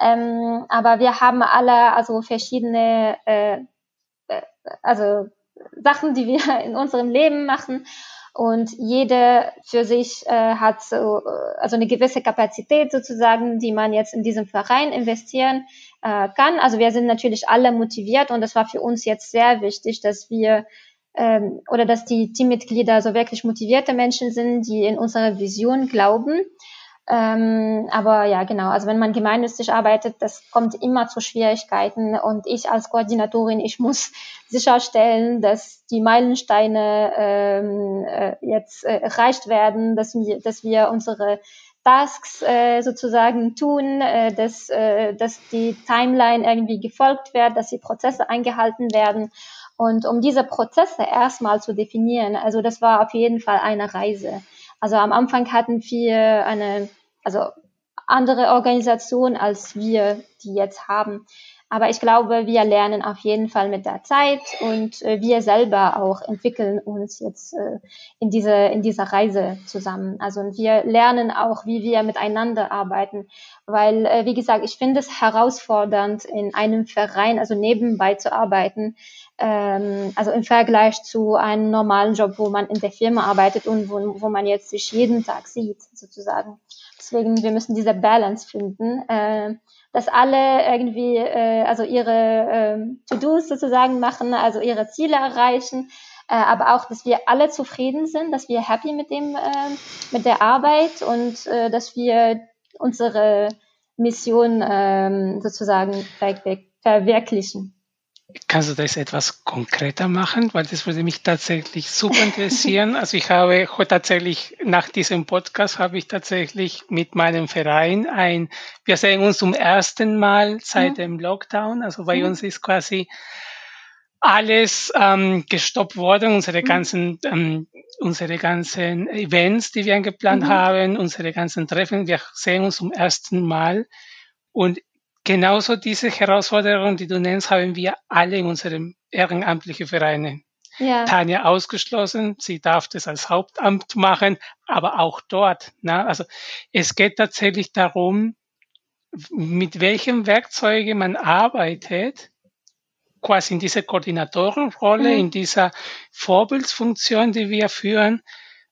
Ähm, aber wir haben alle also verschiedene äh, äh also Sachen, die wir (laughs) in unserem Leben machen und jede für sich äh, hat so, äh, also eine gewisse Kapazität sozusagen, die man jetzt in diesem Verein investieren äh, kann. Also wir sind natürlich alle motiviert und das war für uns jetzt sehr wichtig, dass wir ähm, oder dass die Teammitglieder so wirklich motivierte Menschen sind, die in unsere Vision glauben. Ähm, aber ja, genau, also wenn man gemeinnützig arbeitet, das kommt immer zu Schwierigkeiten und ich als Koordinatorin, ich muss (laughs) sicherstellen, dass die Meilensteine ähm, äh, jetzt äh, erreicht werden, dass wir, dass wir unsere Tasks äh, sozusagen tun, äh, dass, äh, dass die Timeline irgendwie gefolgt wird, dass die Prozesse eingehalten werden. Und um diese Prozesse erstmal zu definieren, also das war auf jeden Fall eine Reise. Also am Anfang hatten wir eine, also andere Organisation als wir die jetzt haben. Aber ich glaube, wir lernen auf jeden Fall mit der Zeit und äh, wir selber auch entwickeln uns jetzt äh, in, diese, in dieser Reise zusammen. Also wir lernen auch, wie wir miteinander arbeiten, weil, äh, wie gesagt, ich finde es herausfordernd, in einem Verein, also nebenbei zu arbeiten, ähm, also im Vergleich zu einem normalen Job, wo man in der Firma arbeitet und wo, wo man jetzt sich jeden Tag sieht, sozusagen. Deswegen, wir müssen diese Balance finden. Äh, dass alle irgendwie äh, also ihre äh, To-Dos sozusagen machen, also ihre Ziele erreichen, äh, aber auch, dass wir alle zufrieden sind, dass wir happy mit dem äh, mit der Arbeit und äh, dass wir unsere Mission äh, sozusagen verwirklichen. Kannst du das etwas konkreter machen? Weil das würde mich tatsächlich super interessieren. also ich habe tatsächlich nach diesem Podcast habe ich tatsächlich mit meinem Verein ein, wir sehen uns zum ersten Mal seit mhm. dem Lockdown. Also bei mhm. uns ist quasi alles ähm, gestoppt worden, unsere mhm. ganzen, ähm, unsere ganzen Events, die wir geplant mhm. haben, unsere ganzen Treffen. Wir sehen uns zum ersten Mal. Und Genauso diese Herausforderungen, die du nennst, haben wir alle in unserem ehrenamtlichen Vereinen. Ja. Tanja ausgeschlossen, sie darf das als Hauptamt machen, aber auch dort. Na, also es geht tatsächlich darum, mit welchen Werkzeugen man arbeitet, quasi in dieser Koordinatorenrolle, mhm. in dieser Vorbildsfunktion, die wir führen,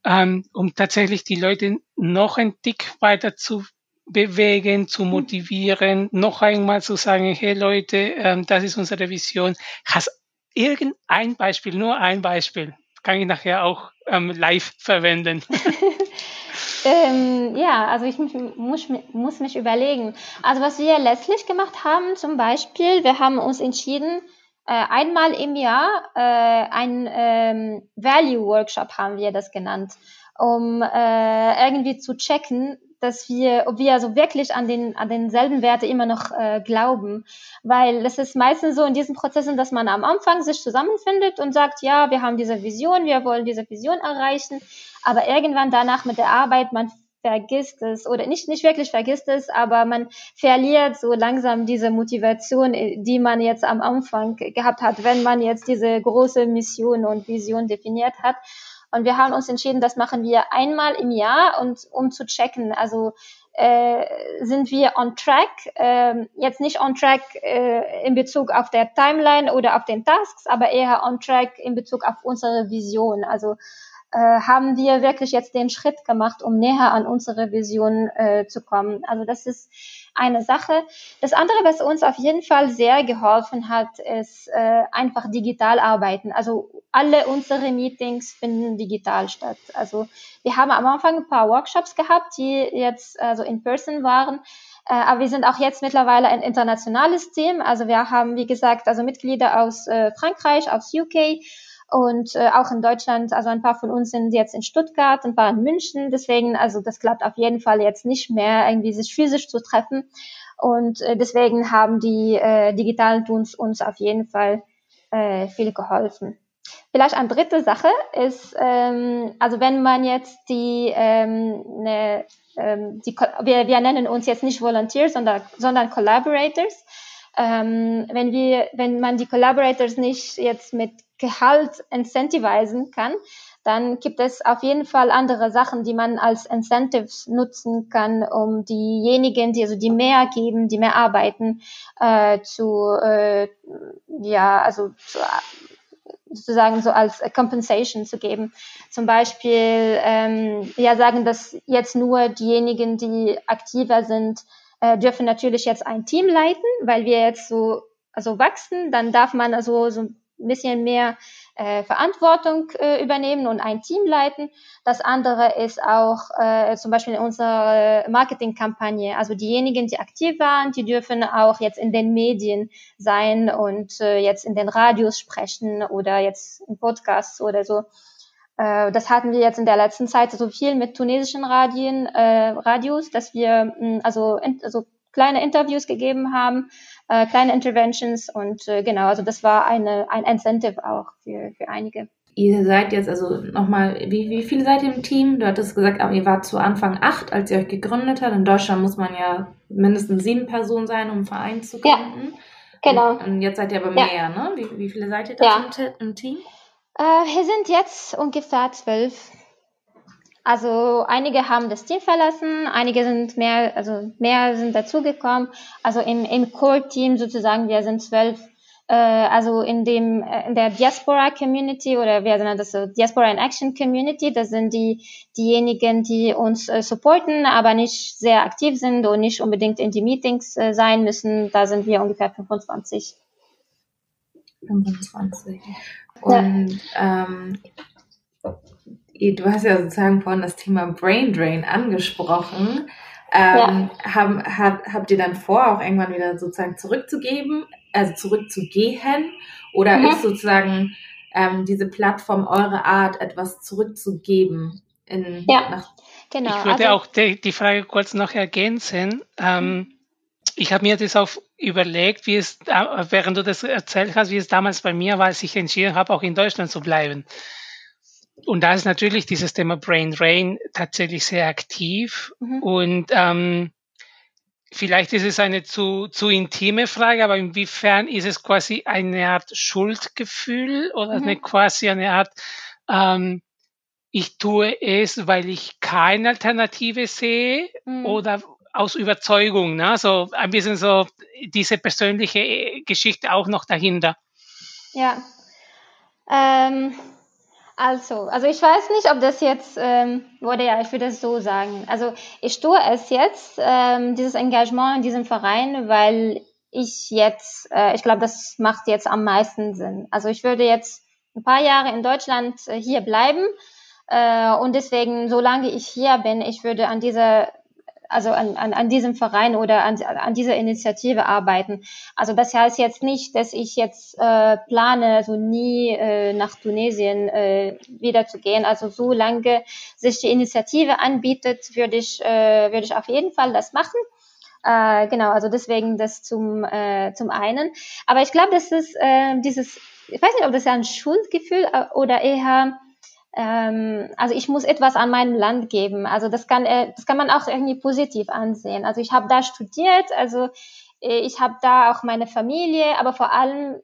ähm, um tatsächlich die Leute noch ein Tick weiter zu bewegen, zu mhm. motivieren, noch einmal zu sagen, hey Leute, ähm, das ist unsere Vision. Hast irgendein Beispiel, nur ein Beispiel, kann ich nachher auch ähm, live verwenden. (laughs) (laughs) ähm, ja, also ich muss, muss, muss mich überlegen. Also was wir letztlich gemacht haben, zum Beispiel, wir haben uns entschieden, äh, einmal im Jahr äh, ein ähm, Value Workshop haben wir das genannt, um äh, irgendwie zu checken, dass wir, ob wir also wirklich an den an denselben Werte immer noch äh, glauben, weil es ist meistens so in diesen Prozessen, dass man am Anfang sich zusammenfindet und sagt, ja, wir haben diese Vision, wir wollen diese Vision erreichen, aber irgendwann danach mit der Arbeit man vergisst es oder nicht nicht wirklich vergisst es, aber man verliert so langsam diese Motivation, äh, die man jetzt am Anfang gehabt hat, wenn man jetzt diese große Mission und Vision definiert hat. Und wir haben uns entschieden, das machen wir einmal im Jahr und um zu checken, also äh, sind wir on track, äh, jetzt nicht on track äh, in Bezug auf der Timeline oder auf den Tasks, aber eher on track in Bezug auf unsere Vision. Also äh, haben wir wirklich jetzt den Schritt gemacht, um näher an unsere Vision äh, zu kommen. Also das ist eine Sache. Das andere, was uns auf jeden Fall sehr geholfen hat, ist äh, einfach digital arbeiten. Also alle unsere Meetings finden digital statt. Also wir haben am Anfang ein paar Workshops gehabt, die jetzt also in Person waren. Äh, aber wir sind auch jetzt mittlerweile ein internationales Team. Also wir haben, wie gesagt, also Mitglieder aus äh, Frankreich, aus UK und äh, auch in Deutschland, also ein paar von uns sind jetzt in Stuttgart, ein paar in München. Deswegen, also das klappt auf jeden Fall jetzt nicht mehr, irgendwie sich physisch zu treffen. Und äh, deswegen haben die äh, digitalen Tools uns auf jeden Fall äh, viel geholfen. Vielleicht eine dritte Sache ist, ähm, also wenn man jetzt die, ähm, ne, ähm, die wir, wir nennen uns jetzt nicht Volunteers, sondern, sondern Collaborators. Ähm, wenn wir, wenn man die Collaborators nicht jetzt mit Gehalt incentivisen kann, dann gibt es auf jeden Fall andere Sachen, die man als Incentives nutzen kann, um diejenigen, die also die mehr geben, die mehr arbeiten, äh, zu äh, ja also zu, sozusagen so als Compensation zu geben. Zum Beispiel ähm, ja sagen, dass jetzt nur diejenigen, die aktiver sind, äh, dürfen natürlich jetzt ein Team leiten, weil wir jetzt so also wachsen, dann darf man also so ein bisschen mehr äh, Verantwortung äh, übernehmen und ein Team leiten. Das andere ist auch äh, zum Beispiel in unserer Marketingkampagne. Also diejenigen, die aktiv waren, die dürfen auch jetzt in den Medien sein und äh, jetzt in den Radios sprechen oder jetzt in Podcasts oder so. Äh, das hatten wir jetzt in der letzten Zeit so viel mit tunesischen Radien, äh, Radios, dass wir mh, also, also kleine Interviews gegeben haben, äh, kleine Interventions und äh, genau, also das war eine, ein Incentive auch für, für einige. ihr seid jetzt, also nochmal, wie, wie viele seid ihr im Team? Du hattest gesagt, ihr wart zu Anfang acht, als ihr euch gegründet habt. In Deutschland muss man ja mindestens sieben Personen sein, um einen Verein zu gründen. Ja, genau. Und, und jetzt seid ihr aber mehr, ja. ne? Wie, wie viele seid ihr da ja. im, im, Team? Äh, wir sind jetzt ungefähr zwölf. Also einige haben das Team verlassen, einige sind mehr, also mehr sind dazugekommen. Also im, im Core-Team sozusagen, wir sind zwölf äh, also in dem äh, in der Diaspora Community oder wir nennen das so Diaspora in Action Community, das sind die diejenigen, die uns äh, supporten, aber nicht sehr aktiv sind und nicht unbedingt in die Meetings äh, sein müssen. Da sind wir ungefähr 25. 25. Und ja. ähm, du hast ja sozusagen vorhin das Thema Brain Drain angesprochen. Ähm, ja. haben, hab, habt ihr dann vor, auch irgendwann wieder sozusagen zurückzugeben, also zurückzugehen? Oder mhm. ist sozusagen ähm, diese Plattform eure Art, etwas zurückzugeben? In, ja, nach genau. Ich würde also, auch die, die, Frage kurz noch ergänzen. Ähm, ich habe mir das auch überlegt, wie es, während du das erzählt hast, wie es damals bei mir war, als ich entschieden habe, auch in Deutschland zu bleiben. Und da ist natürlich dieses Thema Brain Drain tatsächlich sehr aktiv. Mhm. Und ähm, vielleicht ist es eine zu, zu intime Frage, aber inwiefern ist es quasi eine Art Schuldgefühl oder mhm. eine quasi eine Art, ähm, ich tue es, weil ich keine Alternative sehe mhm. oder aus Überzeugung. Ne? So ein bisschen so diese persönliche Geschichte auch noch dahinter. Ja. Ähm also, also ich weiß nicht, ob das jetzt, ähm, oder ja, ich würde es so sagen. Also ich tue es jetzt, ähm, dieses Engagement in diesem Verein, weil ich jetzt, äh, ich glaube, das macht jetzt am meisten Sinn. Also ich würde jetzt ein paar Jahre in Deutschland äh, hier bleiben äh, und deswegen, solange ich hier bin, ich würde an dieser also an, an, an diesem Verein oder an, an dieser Initiative arbeiten. Also das heißt jetzt nicht, dass ich jetzt äh, plane, so nie äh, nach Tunesien äh, wieder zu gehen. Also solange sich die Initiative anbietet, würde ich, äh, würde ich auf jeden Fall das machen. Äh, genau, also deswegen das zum, äh, zum einen. Aber ich glaube, das ist äh, dieses, ich weiß nicht, ob das ja ein Schuldgefühl äh, oder eher ähm, also ich muss etwas an meinem Land geben. Also das kann, äh, das kann man auch irgendwie positiv ansehen. Also ich habe da studiert, also äh, ich habe da auch meine Familie, aber vor allem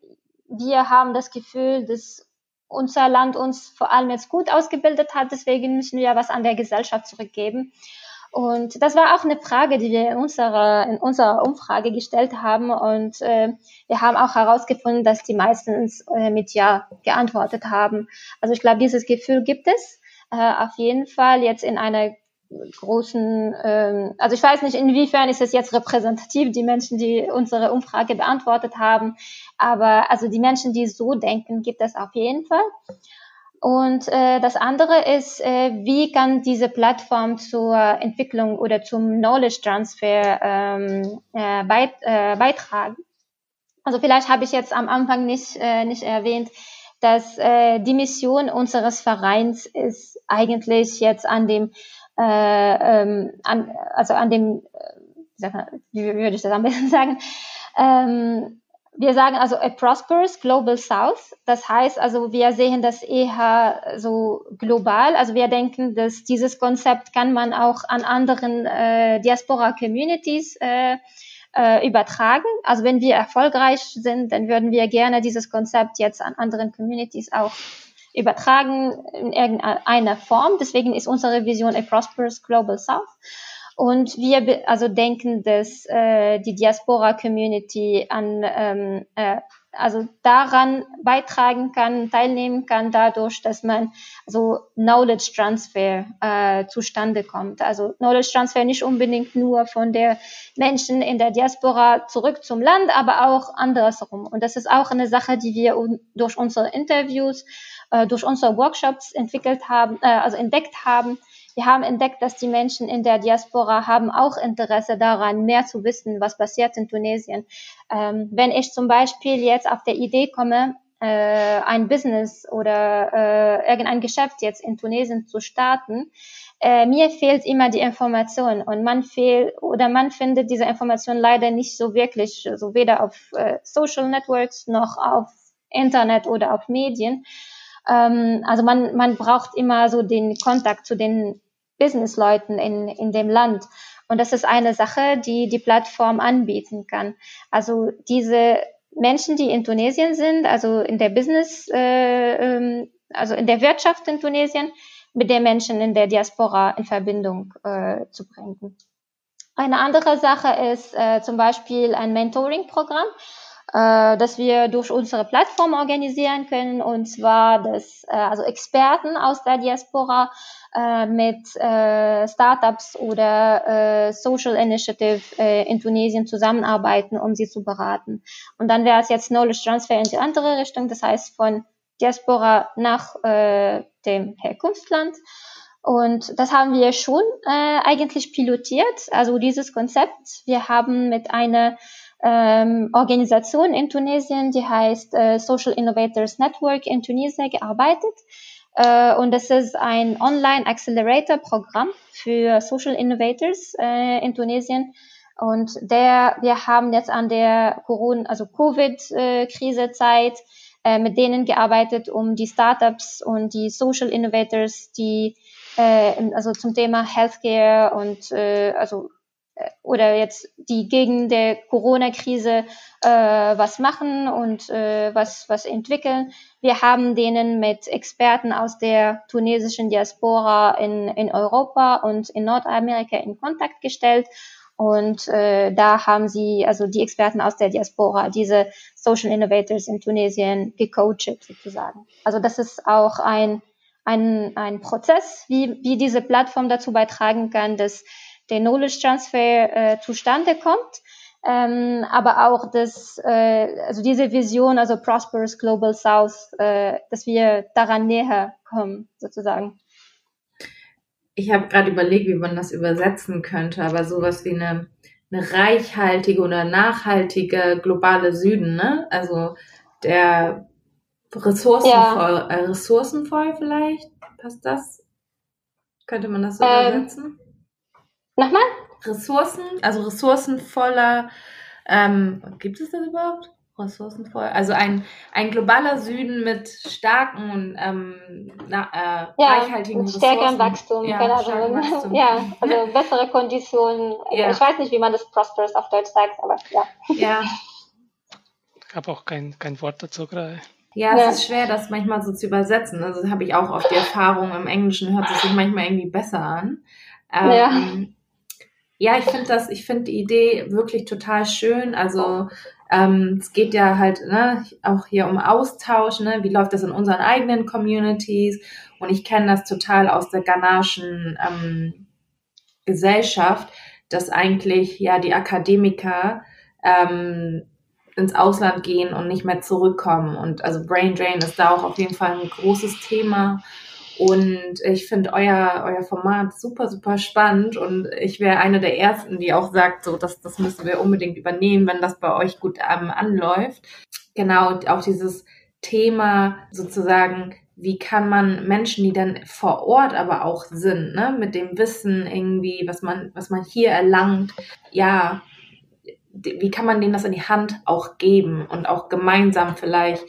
wir haben das Gefühl, dass unser Land uns vor allem jetzt gut ausgebildet hat. Deswegen müssen wir was an der Gesellschaft zurückgeben. Und das war auch eine Frage, die wir in unserer, in unserer Umfrage gestellt haben. Und äh, wir haben auch herausgefunden, dass die meistens äh, mit Ja geantwortet haben. Also ich glaube, dieses Gefühl gibt es äh, auf jeden Fall jetzt in einer großen, ähm, also ich weiß nicht, inwiefern ist es jetzt repräsentativ, die Menschen, die unsere Umfrage beantwortet haben, aber also die Menschen, die so denken, gibt es auf jeden Fall. Und äh, das andere ist, äh, wie kann diese Plattform zur Entwicklung oder zum Knowledge Transfer ähm, äh, beit, äh, beitragen. Also vielleicht habe ich jetzt am Anfang nicht, äh, nicht erwähnt, dass äh, die Mission unseres Vereins ist eigentlich jetzt an dem, äh, ähm, an, also an dem, äh, wie würde ich das am besten sagen, ähm, wir sagen also a prosperous global south. Das heißt also, wir sehen das eher so global. Also wir denken, dass dieses Konzept kann man auch an anderen äh, Diaspora Communities äh, äh, übertragen. Also wenn wir erfolgreich sind, dann würden wir gerne dieses Konzept jetzt an anderen Communities auch übertragen in irgendeiner Form. Deswegen ist unsere Vision a prosperous global south. Und wir also denken, dass äh, die Diaspora-Community an ähm, äh, also daran beitragen kann, teilnehmen kann, dadurch, dass man so Knowledge Transfer äh, zustande kommt. Also Knowledge Transfer nicht unbedingt nur von der Menschen in der Diaspora zurück zum Land, aber auch andersrum. Und das ist auch eine Sache, die wir durch unsere Interviews, äh, durch unsere Workshops entwickelt haben, äh, also entdeckt haben, wir haben entdeckt, dass die Menschen in der Diaspora haben auch Interesse daran, mehr zu wissen, was passiert in Tunesien. Ähm, wenn ich zum Beispiel jetzt auf der Idee komme, äh, ein Business oder äh, irgendein Geschäft jetzt in Tunesien zu starten, äh, mir fehlt immer die Information und man fehlt oder man findet diese Information leider nicht so wirklich, so weder auf äh, Social Networks noch auf Internet oder auf Medien. Ähm, also man, man braucht immer so den Kontakt zu den Businessleuten in, in dem Land. Und das ist eine Sache, die die Plattform anbieten kann. Also diese Menschen, die in Tunesien sind, also in der Business, äh, ähm, also in der Wirtschaft in Tunesien, mit den Menschen in der Diaspora in Verbindung äh, zu bringen. Eine andere Sache ist äh, zum Beispiel ein Mentoring-Programm, äh, das wir durch unsere Plattform organisieren können, und zwar dass äh, also Experten aus der Diaspora äh, mit äh, Startups oder äh, Social Initiative äh, in Tunesien zusammenarbeiten, um sie zu beraten. Und dann wäre es jetzt Knowledge Transfer in die andere Richtung, das heißt von Diaspora nach äh, dem Herkunftsland. Und das haben wir schon äh, eigentlich pilotiert, also dieses Konzept. Wir haben mit einer ähm, Organisation in Tunesien, die heißt äh, Social Innovators Network in Tunesien gearbeitet. Äh, und das ist ein Online-Accelerator-Programm für Social Innovators äh, in Tunesien. Und der, wir haben jetzt an der Corona, also Covid-Krise-Zeit äh, mit denen gearbeitet, um die Startups und die Social Innovators, die äh, also zum Thema Healthcare und äh, also äh, oder jetzt die gegen der Corona-Krise äh, was machen und äh, was, was entwickeln. Wir haben denen mit Experten aus der tunesischen Diaspora in, in Europa und in Nordamerika in Kontakt gestellt. Und äh, da haben sie, also die Experten aus der Diaspora, diese Social Innovators in Tunesien gecoacht sozusagen. Also das ist auch ein, ein, ein Prozess, wie, wie diese Plattform dazu beitragen kann, dass der Knowledge Transfer äh, zustande kommt. Ähm, aber auch das, äh, also diese Vision, also Prosperous Global South, äh, dass wir daran näher kommen, sozusagen. Ich habe gerade überlegt, wie man das übersetzen könnte, aber sowas wie eine, eine reichhaltige oder nachhaltige globale Süden, ne? Also der ressourcenvoll, ja. äh, ressourcenvoll vielleicht, passt das? Könnte man das so ähm, übersetzen? Nochmal? Ressourcen, also ressourcenvoller, ähm, gibt es das überhaupt? Ressourcenvoll, also ein, ein globaler Süden mit starken und ähm, na, äh, ja, reichhaltigen mit stärkerem Wachstum, ja, keine Ahnung. Wachstum. (laughs) ja, (laughs) also bessere Konditionen. Ja. Ich weiß nicht, wie man das prosperous auf Deutsch sagt, aber ja. Ja. Ich habe auch kein, kein Wort dazu gerade. Ja, es ja. ist schwer, das manchmal so zu übersetzen. Also habe ich auch oft die Erfahrung, im Englischen hört es sich manchmal irgendwie besser an. Ähm, ja ich finde das, ich finde die Idee wirklich total schön. Also ähm, es geht ja halt ne, auch hier um Austausch, ne? wie läuft das in unseren eigenen Communities? Und ich kenne das total aus der ghanaischen ähm, Gesellschaft, dass eigentlich ja die Akademiker ähm, ins Ausland gehen und nicht mehr zurückkommen. Und also Brain Drain ist da auch auf jeden Fall ein großes Thema. Und ich finde euer, euer Format super, super spannend und ich wäre eine der ersten, die auch sagt, so, das, das müssen wir unbedingt übernehmen, wenn das bei euch gut ähm, anläuft. Genau, auch dieses Thema sozusagen, wie kann man Menschen, die dann vor Ort aber auch sind, ne, mit dem Wissen irgendwie, was man, was man hier erlangt, ja, wie kann man denen das in die Hand auch geben und auch gemeinsam vielleicht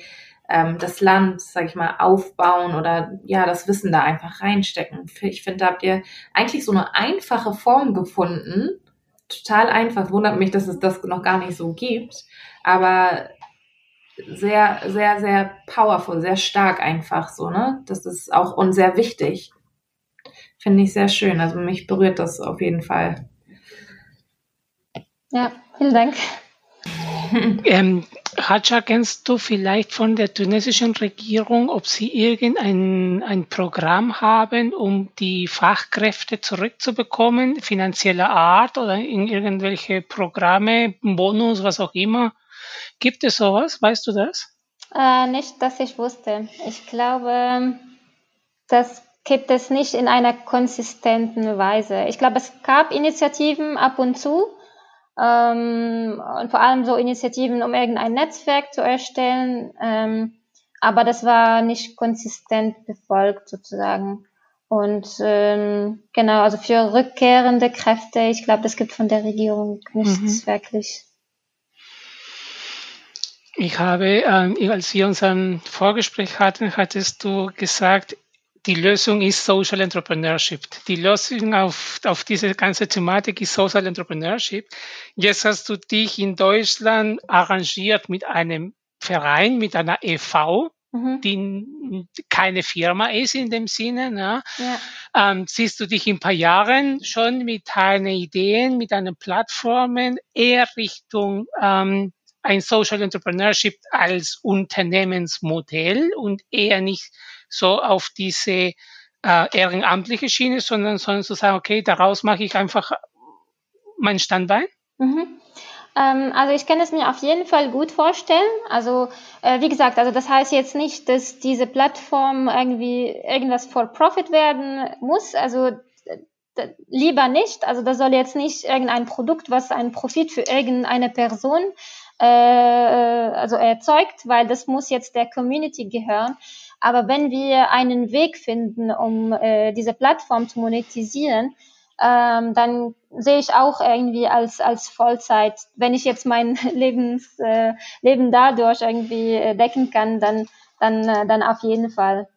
ähm, das Land, sag ich mal, aufbauen oder ja, das Wissen da einfach reinstecken. Ich finde, da habt ihr eigentlich so eine einfache Form gefunden. Total einfach. Wundert mich, dass es das noch gar nicht so gibt. Aber sehr, sehr, sehr powerful, sehr stark einfach so, ne? Das ist auch und sehr wichtig. Finde ich sehr schön. Also mich berührt das auf jeden Fall. Ja, vielen Dank. (laughs) ähm, Haja, kennst du vielleicht von der tunesischen Regierung, ob sie irgendein ein Programm haben, um die Fachkräfte zurückzubekommen, finanzieller Art oder in irgendwelche Programme, Bonus, was auch immer? Gibt es sowas? Weißt du das? Äh, nicht, dass ich wusste. Ich glaube, das gibt es nicht in einer konsistenten Weise. Ich glaube, es gab Initiativen ab und zu, ähm, und vor allem so Initiativen, um irgendein Netzwerk zu erstellen. Ähm, aber das war nicht konsistent befolgt sozusagen. Und ähm, genau, also für rückkehrende Kräfte, ich glaube, das gibt von der Regierung nichts mhm. wirklich. Ich habe, äh, als wir unseren Vorgespräch hatten, hattest du gesagt, die Lösung ist Social Entrepreneurship. Die Lösung auf, auf diese ganze Thematik ist Social Entrepreneurship. Jetzt hast du dich in Deutschland arrangiert mit einem Verein, mit einer EV, mhm. die keine Firma ist in dem Sinne. Ne? Ja. Ähm, siehst du dich in ein paar Jahren schon mit deinen Ideen, mit deinen Plattformen eher Richtung ähm, ein Social Entrepreneurship als Unternehmensmodell und eher nicht so auf diese äh, ehrenamtliche Schiene, sondern, sondern zu sagen, okay, daraus mache ich einfach mein Standbein? Mhm. Ähm, also ich kann es mir auf jeden Fall gut vorstellen. Also äh, wie gesagt, also das heißt jetzt nicht, dass diese Plattform irgendwie irgendwas for Profit werden muss. Also lieber nicht. Also das soll jetzt nicht irgendein Produkt, was einen Profit für irgendeine Person äh, also erzeugt, weil das muss jetzt der Community gehören. Aber wenn wir einen Weg finden, um äh, diese Plattform zu monetisieren, ähm, dann sehe ich auch irgendwie als, als Vollzeit, wenn ich jetzt mein (laughs) Lebens, äh, Leben dadurch irgendwie äh, decken kann, dann, dann, äh, dann auf jeden Fall.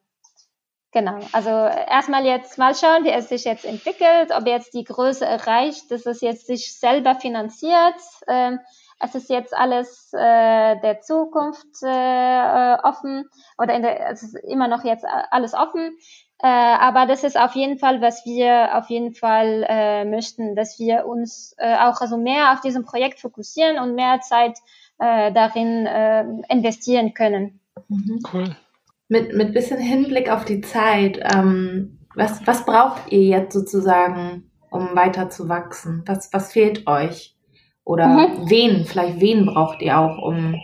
Genau. Also erstmal jetzt mal schauen, wie es sich jetzt entwickelt, ob jetzt die Größe erreicht, dass es jetzt sich selber finanziert. Ähm, es ist jetzt alles äh, der Zukunft äh, offen oder in der, es ist immer noch jetzt alles offen. Äh, aber das ist auf jeden Fall, was wir auf jeden Fall äh, möchten, dass wir uns äh, auch also mehr auf diesem Projekt fokussieren und mehr Zeit äh, darin äh, investieren können. Mhm. Cool. Mit, mit bisschen Hinblick auf die Zeit, ähm, was, was braucht ihr jetzt sozusagen, um weiter zu wachsen? Was, was fehlt euch? Oder mhm. wen, vielleicht wen braucht ihr auch, um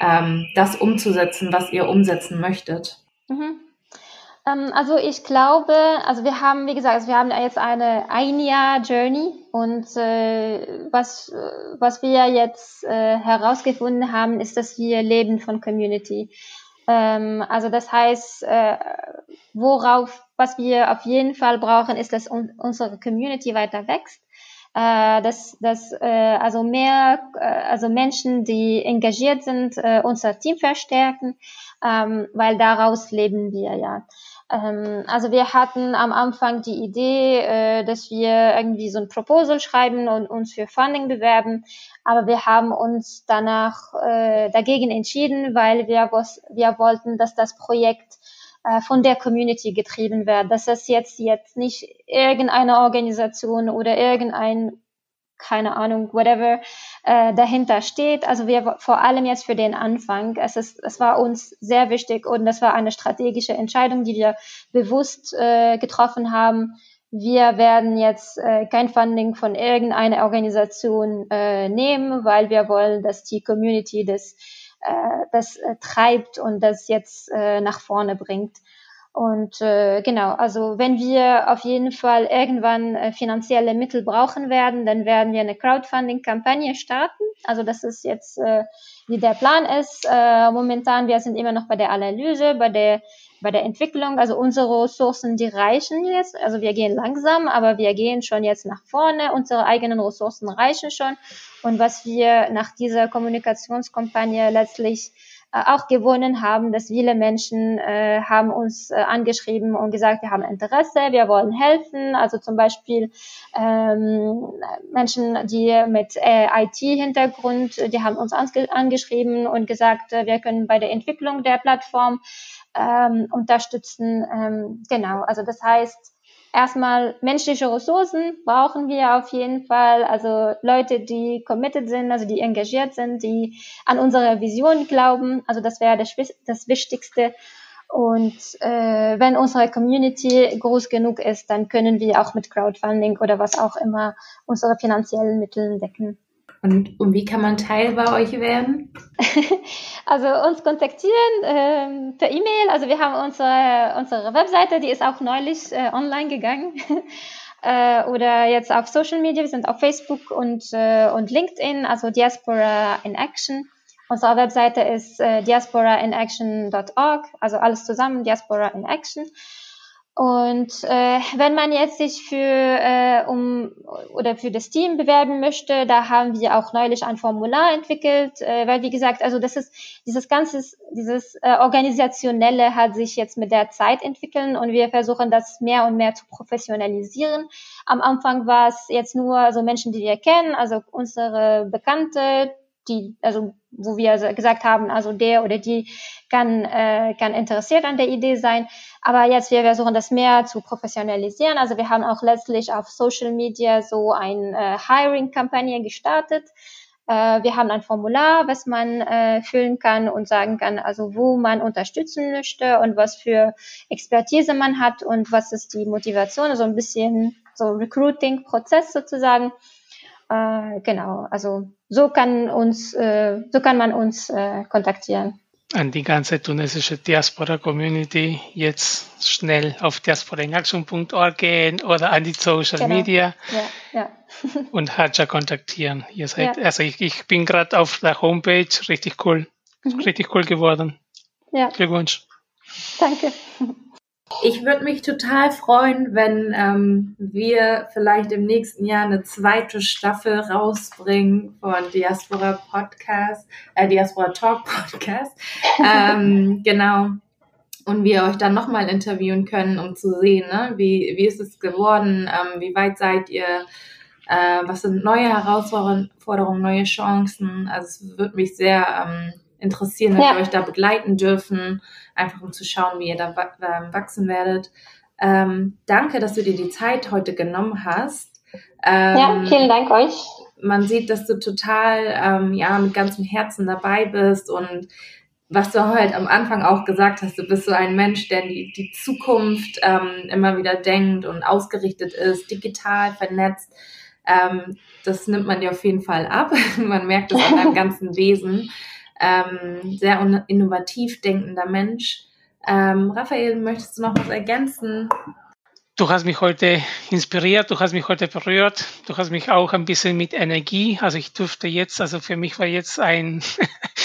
ähm, das umzusetzen, was ihr umsetzen möchtet? Mhm. Ähm, also ich glaube, also wir haben, wie gesagt, also wir haben jetzt eine ein Jahr Journey und äh, was, was wir jetzt äh, herausgefunden haben, ist, dass wir leben von Community. Ähm, also das heißt, äh, worauf, was wir auf jeden Fall brauchen, ist, dass un unsere Community weiter wächst äh, dass, dass äh, also mehr äh, also Menschen, die engagiert sind, äh, unser Team verstärken, ähm, weil daraus leben wir ja. Ähm, also wir hatten am Anfang die Idee, äh, dass wir irgendwie so ein Proposal schreiben und uns für Funding bewerben, aber wir haben uns danach äh, dagegen entschieden, weil wir, wir wollten, dass das Projekt von der Community getrieben wird, dass es jetzt, jetzt nicht irgendeine Organisation oder irgendein keine Ahnung, whatever äh, dahinter steht. Also wir vor allem jetzt für den Anfang. Es ist, es war uns sehr wichtig und das war eine strategische Entscheidung, die wir bewusst äh, getroffen haben. Wir werden jetzt äh, kein Funding von irgendeiner Organisation äh, nehmen, weil wir wollen, dass die Community das äh, das äh, treibt und das jetzt äh, nach vorne bringt. Und äh, genau, also wenn wir auf jeden Fall irgendwann äh, finanzielle Mittel brauchen werden, dann werden wir eine Crowdfunding-Kampagne starten. Also das ist jetzt, äh, wie der Plan ist. Äh, momentan, wir sind immer noch bei der Analyse, bei der bei der Entwicklung, also unsere Ressourcen, die reichen jetzt. Also wir gehen langsam, aber wir gehen schon jetzt nach vorne. Unsere eigenen Ressourcen reichen schon. Und was wir nach dieser Kommunikationskampagne letztlich äh, auch gewonnen haben, dass viele Menschen äh, haben uns äh, angeschrieben und gesagt, wir haben Interesse, wir wollen helfen. Also zum Beispiel ähm, Menschen, die mit äh, IT-Hintergrund, die haben uns angeschrieben und gesagt, äh, wir können bei der Entwicklung der Plattform ähm, unterstützen. Ähm, genau, also das heißt, erstmal menschliche Ressourcen brauchen wir auf jeden Fall. Also Leute, die committed sind, also die engagiert sind, die an unsere Vision glauben. Also das wäre das, das Wichtigste. Und äh, wenn unsere Community groß genug ist, dann können wir auch mit Crowdfunding oder was auch immer unsere finanziellen Mittel decken. Und, und wie kann man Teil bei euch werden? (laughs) also uns kontaktieren ähm, per E-Mail. Also wir haben unsere, unsere Webseite, die ist auch neulich äh, online gegangen. (laughs) äh, oder jetzt auf Social Media. Wir sind auf Facebook und, äh, und LinkedIn, also Diaspora in Action. Unsere Webseite ist äh, diasporainaction.org, also alles zusammen, Diaspora in Action. Und äh, wenn man jetzt sich für äh, um oder für das Team bewerben möchte, da haben wir auch neulich ein Formular entwickelt, äh, weil wie gesagt, also das ist dieses ganze dieses äh, organisationelle hat sich jetzt mit der Zeit entwickeln und wir versuchen das mehr und mehr zu professionalisieren. Am Anfang war es jetzt nur so Menschen, die wir kennen, also unsere Bekannte, die, also wo wir gesagt haben, also der oder die kann, äh, kann interessiert an der Idee sein. Aber jetzt wir versuchen das mehr zu professionalisieren. Also wir haben auch letztlich auf Social Media so ein äh, Hiring-Kampagne gestartet. Äh, wir haben ein Formular, was man äh, füllen kann und sagen kann, also wo man unterstützen möchte und was für Expertise man hat und was ist die Motivation, also ein bisschen so Recruiting-Prozess sozusagen. Äh, genau, also so kann uns, äh, so kann man uns äh, kontaktieren. An die ganze tunesische Diaspora-Community jetzt schnell auf diasporainaction.org gehen oder an die Social genau. Media ja, ja. (laughs) und Haja kontaktieren. Ihr seid, ja. also ich, ich bin gerade auf der Homepage, richtig cool, mhm. richtig cool geworden. Ja. Glückwunsch. Danke. Ich würde mich total freuen, wenn ähm, wir vielleicht im nächsten Jahr eine zweite Staffel rausbringen von Diaspora Podcast, äh, Diaspora Talk Podcast. (laughs) ähm, genau. Und wir euch dann nochmal interviewen können, um zu sehen, ne, wie, wie ist es geworden, ähm, wie weit seid ihr, äh, was sind neue Herausforderungen, neue Chancen. Also es würde mich sehr ähm, interessieren, wenn ja. wir euch da begleiten dürfen, einfach um zu schauen, wie ihr da wachsen werdet. Ähm, danke, dass du dir die Zeit heute genommen hast. Ähm, ja, vielen Dank euch. Man sieht, dass du total ähm, ja mit ganzem Herzen dabei bist und was du halt am Anfang auch gesagt hast, du bist so ein Mensch, der die, die Zukunft ähm, immer wieder denkt und ausgerichtet ist, digital vernetzt. Ähm, das nimmt man dir auf jeden Fall ab. (laughs) man merkt es an deinem (laughs) ganzen Wesen ähm, sehr innovativ denkender Mensch. Ähm, Raphael, möchtest du noch was ergänzen? Du hast mich heute inspiriert, du hast mich heute berührt, du hast mich auch ein bisschen mit Energie, also ich durfte jetzt, also für mich war jetzt ein,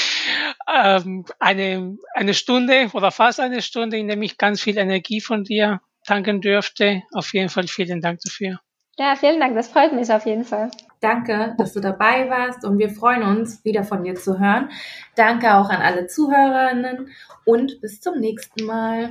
(laughs) ähm, eine, eine Stunde oder fast eine Stunde, in der ich ganz viel Energie von dir tanken dürfte. Auf jeden Fall vielen Dank dafür. Ja, vielen Dank, das freut mich auf jeden Fall. Danke, dass du dabei warst und wir freuen uns, wieder von dir zu hören. Danke auch an alle Zuhörerinnen und bis zum nächsten Mal.